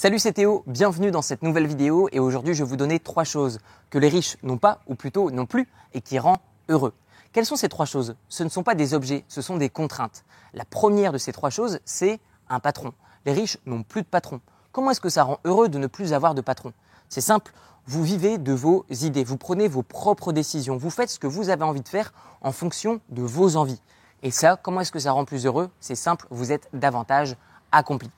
Salut c'est Théo, bienvenue dans cette nouvelle vidéo et aujourd'hui je vais vous donner trois choses que les riches n'ont pas ou plutôt n'ont plus et qui rend heureux. Quelles sont ces trois choses? Ce ne sont pas des objets, ce sont des contraintes. La première de ces trois choses, c'est un patron. Les riches n'ont plus de patron. Comment est-ce que ça rend heureux de ne plus avoir de patron? C'est simple, vous vivez de vos idées, vous prenez vos propres décisions, vous faites ce que vous avez envie de faire en fonction de vos envies. Et ça, comment est-ce que ça rend plus heureux? C'est simple, vous êtes davantage accompli.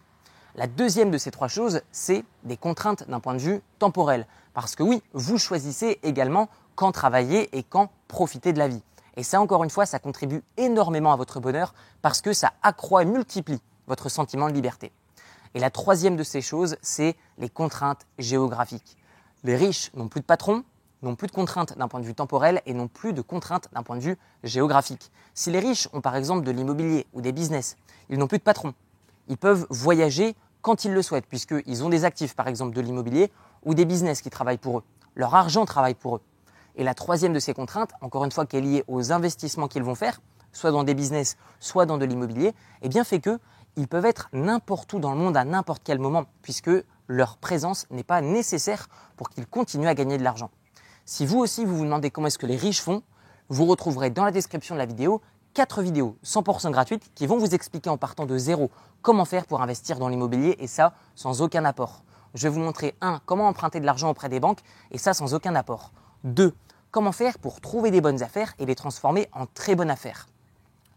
La deuxième de ces trois choses, c'est des contraintes d'un point de vue temporel. Parce que oui, vous choisissez également quand travailler et quand profiter de la vie. Et ça, encore une fois, ça contribue énormément à votre bonheur parce que ça accroît et multiplie votre sentiment de liberté. Et la troisième de ces choses, c'est les contraintes géographiques. Les riches n'ont plus de patron, n'ont plus de contraintes d'un point de vue temporel et n'ont plus de contraintes d'un point de vue géographique. Si les riches ont par exemple de l'immobilier ou des business, ils n'ont plus de patron, ils peuvent voyager quand ils le souhaitent, puisqu'ils ont des actifs, par exemple de l'immobilier, ou des business qui travaillent pour eux. Leur argent travaille pour eux. Et la troisième de ces contraintes, encore une fois, qui est liée aux investissements qu'ils vont faire, soit dans des business, soit dans de l'immobilier, eh bien fait que ils peuvent être n'importe où dans le monde à n'importe quel moment, puisque leur présence n'est pas nécessaire pour qu'ils continuent à gagner de l'argent. Si vous aussi vous vous demandez comment est-ce que les riches font, vous retrouverez dans la description de la vidéo 4 vidéos 100% gratuites qui vont vous expliquer en partant de zéro comment faire pour investir dans l'immobilier et ça sans aucun apport. Je vais vous montrer 1. Comment emprunter de l'argent auprès des banques et ça sans aucun apport. 2. Comment faire pour trouver des bonnes affaires et les transformer en très bonnes affaires.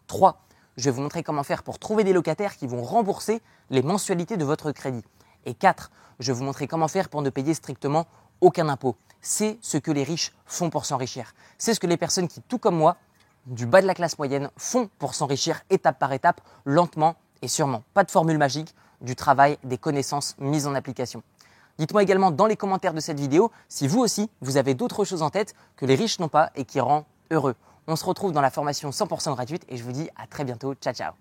3. Je vais vous montrer comment faire pour trouver des locataires qui vont rembourser les mensualités de votre crédit. Et 4. Je vais vous montrer comment faire pour ne payer strictement aucun impôt. C'est ce que les riches font pour s'enrichir. C'est ce que les personnes qui, tout comme moi, du bas de la classe moyenne font pour s'enrichir étape par étape, lentement et sûrement. Pas de formule magique, du travail, des connaissances mises en application. Dites-moi également dans les commentaires de cette vidéo si vous aussi, vous avez d'autres choses en tête que les riches n'ont pas et qui rend heureux. On se retrouve dans la formation 100% gratuite et je vous dis à très bientôt. Ciao ciao